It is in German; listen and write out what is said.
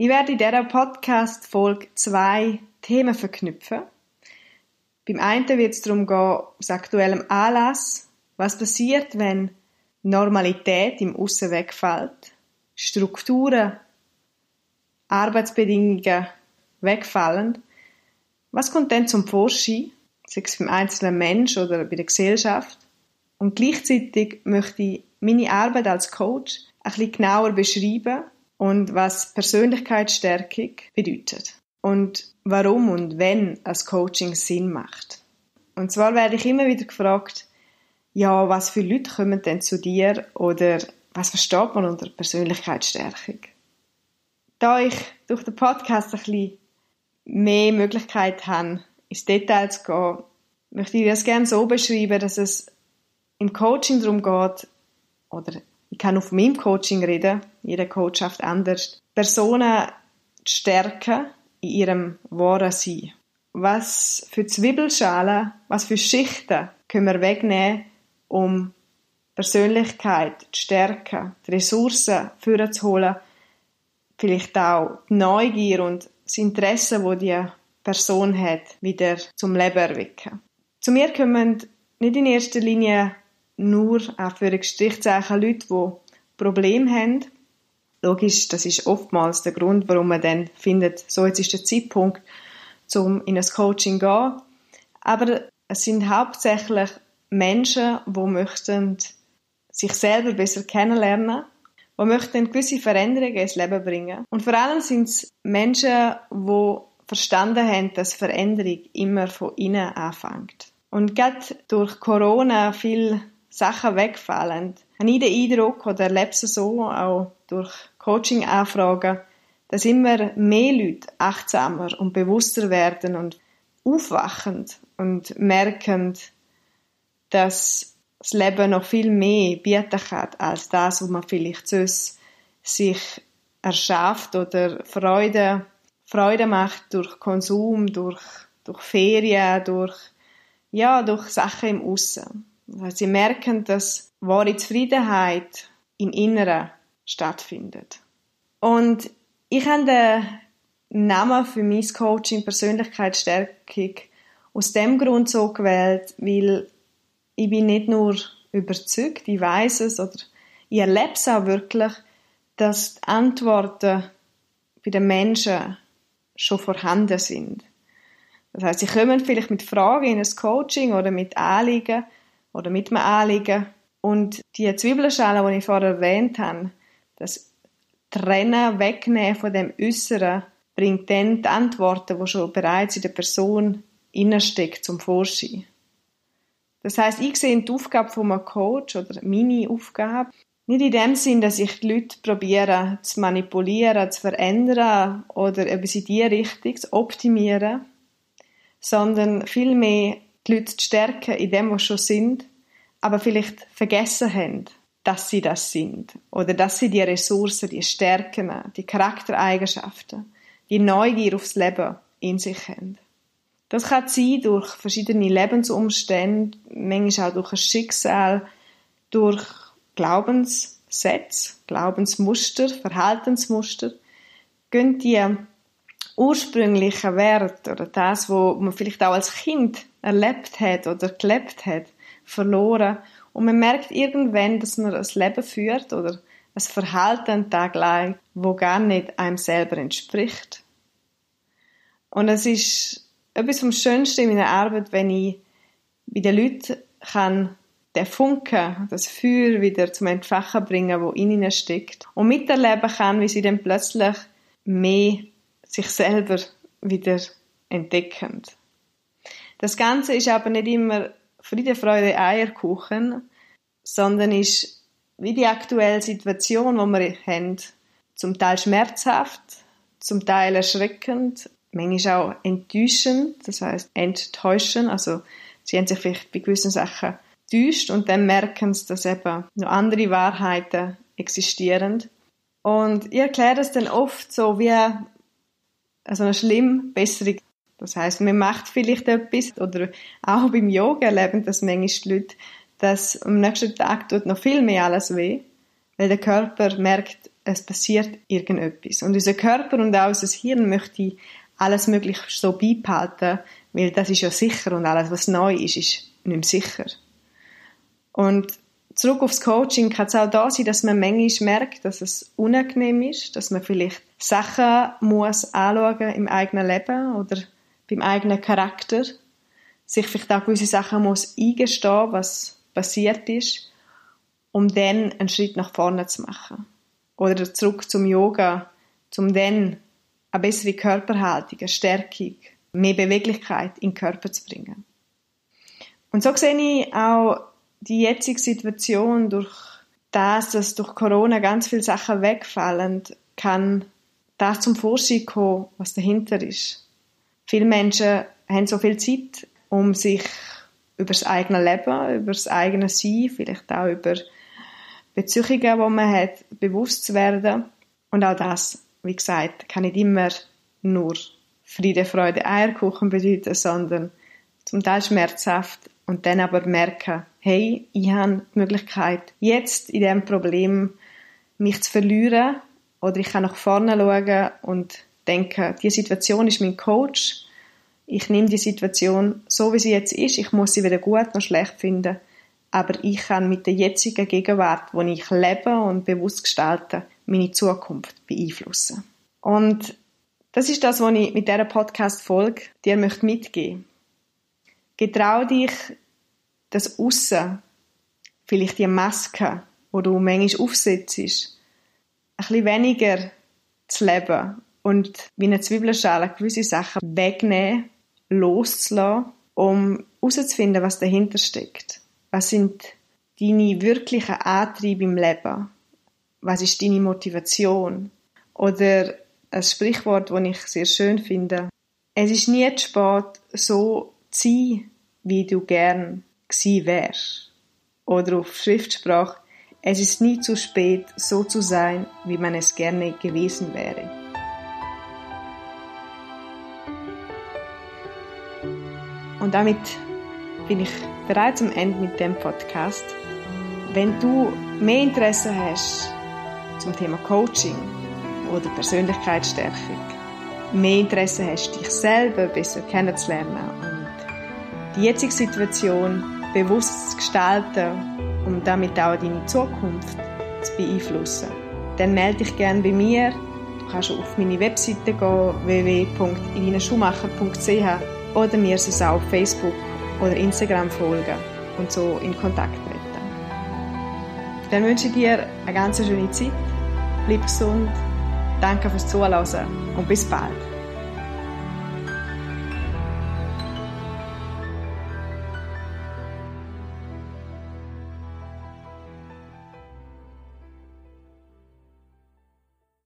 Ich werde in dieser Podcast-Folge zwei Themen verknüpfen. Beim einen wird es darum gehen, aus aktuellem Anlass, was passiert, wenn Normalität im Aussen wegfällt, Strukturen, Arbeitsbedingungen wegfallen. Was kommt denn zum Vorschein, sei es beim einzelnen Mensch oder bei der Gesellschaft? Und gleichzeitig möchte ich meine Arbeit als Coach ein bisschen genauer beschreiben und was Persönlichkeitsstärkung bedeutet und warum und wenn ein Coaching Sinn macht. Und zwar werde ich immer wieder gefragt, ja, was für Leute kommen denn zu dir oder was versteht man unter Persönlichkeitsstärkung? Da ich durch den Podcast ein bisschen mehr Möglichkeit habe, ins Detail zu gehen, möchte ich das gerne so beschreiben, dass es im Coaching darum geht, oder ich kann auf meinem Coaching reden, jeder Coach schafft anders, Personen stärken in ihrem wahren Sein. Was für Zwiebelschalen, was für Schichten können wir wegnehmen, um Persönlichkeit zu stärken, die Ressourcen vorzuholen, vielleicht auch die Neugier und das Interesse, wo die Person hat, wieder zum Leben erwecken. Zu mir kommen nicht in erster Linie nur auch für Strichzeichen Leute, die Probleme haben. Logisch, das ist oftmals der Grund, warum man dann findet, so jetzt ist der Zeitpunkt, um in ein Coaching zu gehen. Aber es sind hauptsächlich Menschen, die möchten sich selber besser kennenlernen, die möchten gewisse Veränderungen ins Leben bringen. Und vor allem sind es Menschen, die verstanden haben, dass Veränderung immer von innen anfängt. Und gerade durch Corona viel Sachen wegfallen, habe ich den Eindruck oder erlebe es so, auch durch Coaching-Anfragen, dass immer mehr Leute achtsamer und bewusster werden und aufwachend und merken, dass das Leben noch viel mehr bieten kann als das, was man vielleicht sonst sich erschafft oder Freude, Freude macht durch Konsum, durch, durch Ferien, durch, ja, durch Sachen im Aussen. Weil sie merken, dass wahre Zufriedenheit im Inneren stattfindet. Und ich habe den Namen für mein Coaching Persönlichkeitsstärkung aus dem Grund so gewählt, weil ich bin nicht nur überzeugt, ich weiß es oder ich erlebe es auch wirklich, dass die Antworten bei den Menschen schon vorhanden sind. Das heißt, sie kommen vielleicht mit Fragen in ein Coaching oder mit Anliegen oder mit einem Anliegen. Und die Zwiebelschale, die ich vorher erwähnt habe, das Trennen, Wegnehmen von dem Äußeren, bringt dann die Antworten, die schon bereits in der Person innesteckt, zum Vorschein. Das heißt, ich sehe die Aufgabe von einem Coach oder meine Aufgabe nicht in dem Sinn, dass ich die Leute probiere zu manipulieren, zu verändern oder etwas in die Richtung zu optimieren, sondern vielmehr die Leute zu stärken in dem, was schon sind, aber vielleicht vergessen haben, dass sie das sind oder dass sie die Ressourcen, die Stärken, die Charaktereigenschaften, die Neugier aufs Leben in sich haben. Das kann sein durch verschiedene Lebensumstände, manchmal auch durch ein Schicksal, durch Glaubenssätze, Glaubensmuster, Verhaltensmuster. Gehen die ursprünglichen Werte oder das, was man vielleicht auch als Kind erlebt hat oder gelebt hat, verloren. Und man merkt irgendwann, dass man ein Leben führt oder ein Verhalten Tag wo gar nicht einem selber entspricht. Und es ist etwas vom Schönsten in meiner Arbeit, wenn ich bei den Leuten kann den Funken, das Feuer wieder zum Entfachen bringen, wo in ihnen steckt. Und miterleben kann, wie sie dann plötzlich mehr sich selber wieder entdecken. Das Ganze ist aber nicht immer Friede, Freude, Eierkuchen, sondern ist wie die aktuelle Situation, die wir haben, zum Teil schmerzhaft, zum Teil erschreckend, manchmal auch enttäuschend, das heißt enttäuschen, also sie haben sich vielleicht bei gewissen Sachen täuscht und dann merken sie, dass eben noch andere Wahrheiten existieren. Und ich erkläre das dann oft so wie also eine schlimm bessere. Das heißt, man macht vielleicht etwas oder auch beim Yoga erleben das manchmal die Leute, dass am nächsten Tag tut noch viel mehr alles weh, weil der Körper merkt, es passiert irgendetwas. Und unser Körper und auch unser Hirn möchte alles möglich so beibehalten, weil das ist ja sicher und alles, was neu ist, ist nicht mehr sicher. Und zurück aufs Coaching kann es auch da sein, dass man manchmal merkt, dass es unangenehm ist, dass man vielleicht Sachen muss anschauen im eigenen Leben oder beim eigenen Charakter, sich vielleicht auch gewisse Sachen muss eingestehen, was passiert ist, um dann einen Schritt nach vorne zu machen. Oder zurück zum Yoga, um dann eine bessere Körperhaltung, eine Stärkung, mehr Beweglichkeit in den Körper zu bringen. Und so sehe ich auch die jetzige Situation durch das, dass durch Corona ganz viele Sachen wegfallen, kann das zum Vorschein kommen, was dahinter ist. Viele Menschen haben so viel Zeit, um sich über das eigene Leben, über das eigene Sein, vielleicht auch über Beziehungen, die man hat, bewusst zu werden. Und auch das, wie gesagt, kann nicht immer nur Friede, Freude, Eierkuchen bedeuten, sondern zum Teil schmerzhaft und dann aber merken, hey, ich habe die Möglichkeit, jetzt in diesem Problem mich zu verlieren oder ich kann nach vorne schauen und denken, die Situation ist mein Coach, ich nehme die Situation so, wie sie jetzt ist, ich muss sie weder gut noch schlecht finden, aber ich kann mit der jetzigen Gegenwart, wo ich lebe und bewusst gestalte, meine Zukunft beeinflussen. Und das ist das, was ich mit dieser Podcast-Folge dir mitgeben möchte. Getrau dich, das Aussen, vielleicht die Maske, die du manchmal aufsetzt, ein bisschen weniger zu leben und wie eine Zwiebelschale gewisse Sachen wegnehmen, loszulassen, um herauszufinden, was dahinter steckt. Was sind deine wirklichen Antriebe im Leben? Was ist deine Motivation? Oder ein Sprichwort, das ich sehr schön finde. Es ist nie zu spät, so sein, wie du gern gewesen wärst. Oder auf Schriftsprache, es ist nie zu spät, so zu sein, wie man es gerne gewesen wäre. Und damit bin ich bereits am Ende mit dem Podcast. Wenn du mehr Interesse hast zum Thema Coaching oder Persönlichkeitsstärkung, mehr Interesse hast, dich selber besser kennenzulernen die jetzige Situation bewusst zu gestalten, um damit auch deine Zukunft zu beeinflussen, dann melde dich gerne bei mir. Du kannst auf meine Webseite gehen, www.irinaschumacher.ch oder mir sonst auch auf Facebook oder Instagram folgen und so in Kontakt treten. Dann wünsche ich dir eine ganz schöne Zeit, bleib gesund, danke fürs Zuhören und bis bald.